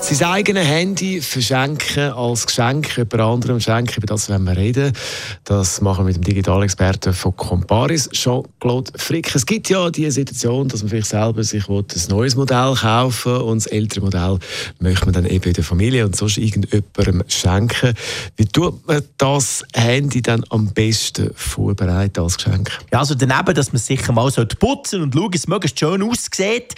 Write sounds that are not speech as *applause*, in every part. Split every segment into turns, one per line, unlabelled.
sein eigenes Handy verschenken als Geschenk, jemand anderem schenken, über das wollen wir reden. Das machen wir mit dem Digitalexperten von Comparis, Jean-Claude Frick. Es gibt ja die Situation, dass man vielleicht selber sich ein neues Modell kaufen will und das ältere Modell möchte man dann eben der Familie und sonst irgendjemandem schenken. Wie tut man das Handy dann am besten vorbereiten als Geschenk?
Ja, also daneben, dass man sicher mal putzen und schauen, es möglichst schön aussieht,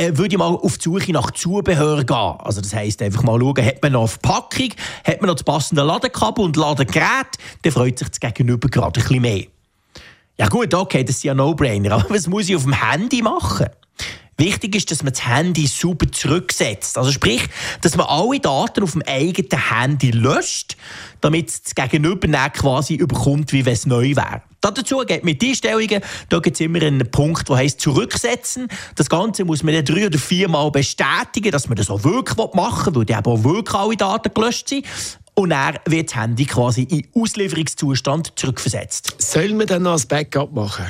äh, würde ich mal auf die Suche nach Zubehör gehen. Also das heisst einfach mal schauen, hat man noch eine Verpackung, hat man noch das passende Ladekabel und Ladegerät, dann freut sich das Gegenüber gerade ein bisschen mehr. Ja gut, okay, das ist ja No-Brainer, *laughs* aber was muss ich auf dem Handy machen? Wichtig ist, dass man das Handy super zurücksetzt. Also sprich, dass man alle Daten auf dem eigenen Handy löscht, damit es das Gegenüber nicht quasi überkommt, wie wenn es neu wäre. Dazu geht mit Einstellungen, da gibt es immer einen Punkt, der heißt zurücksetzen. Das Ganze muss man dann drei oder viermal bestätigen, dass man das auch wirklich machen will, weil dann auch wirklich alle Daten gelöscht sind. Und dann wird das Handy quasi in Auslieferungszustand zurückversetzt.
Soll man dann noch ein Backup machen?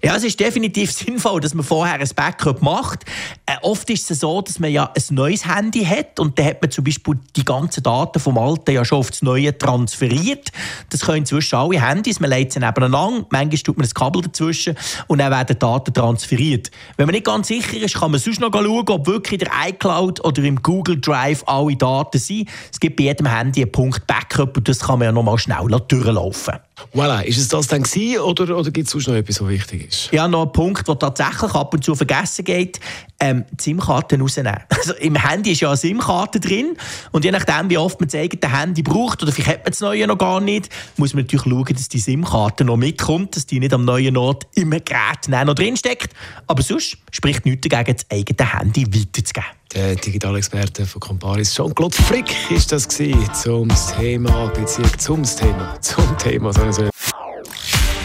Ja, es ist definitiv *laughs* sinnvoll, dass man vorher ein Backup macht. Äh, oft ist es so, dass man ja ein neues Handy hat und dann hat man zum Beispiel die ganzen Daten vom alten ja schon auf das neue transferiert. Das können inzwischen alle Handys, man legt sie nebeneinander, manchmal tut man ein Kabel dazwischen und dann werden Daten transferiert. Wenn man nicht ganz sicher ist, kann man sonst noch schauen, ob wirklich in der iCloud oder im Google Drive alle Daten sind. Es gibt bei jedem Handy einen Punkt Backup und das kann man ja noch mal schnell durchlaufen.
Voilà, ist es das dann gewesen, oder, oder gibt es sonst noch etwas, was wichtig ist?
Ja, noch ein Punkt, der tatsächlich ab und zu vergessen geht, ähm, SIM-Karten rausnehmen. *laughs* Also im Handy ist ja eine SIM-Karte drin und je nachdem, wie oft man das eigene Handy braucht oder vielleicht hat man das neue noch gar nicht, muss man natürlich schauen, dass die SIM-Karte noch mitkommt, dass die nicht am neuen Ort im Gerät noch drinsteckt. Aber sonst spricht nichts dagegen, das eigene Handy weiterzugeben.
Der Digitalexperte von Comparis, Jean-Claude Frick, ist das zum Thema, Beziehung zum Thema, zum Thema.